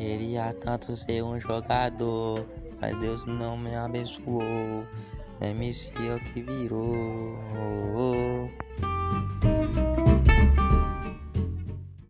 Queria tanto ser um jogador, mas Deus não me abençoou. MC é o que virou.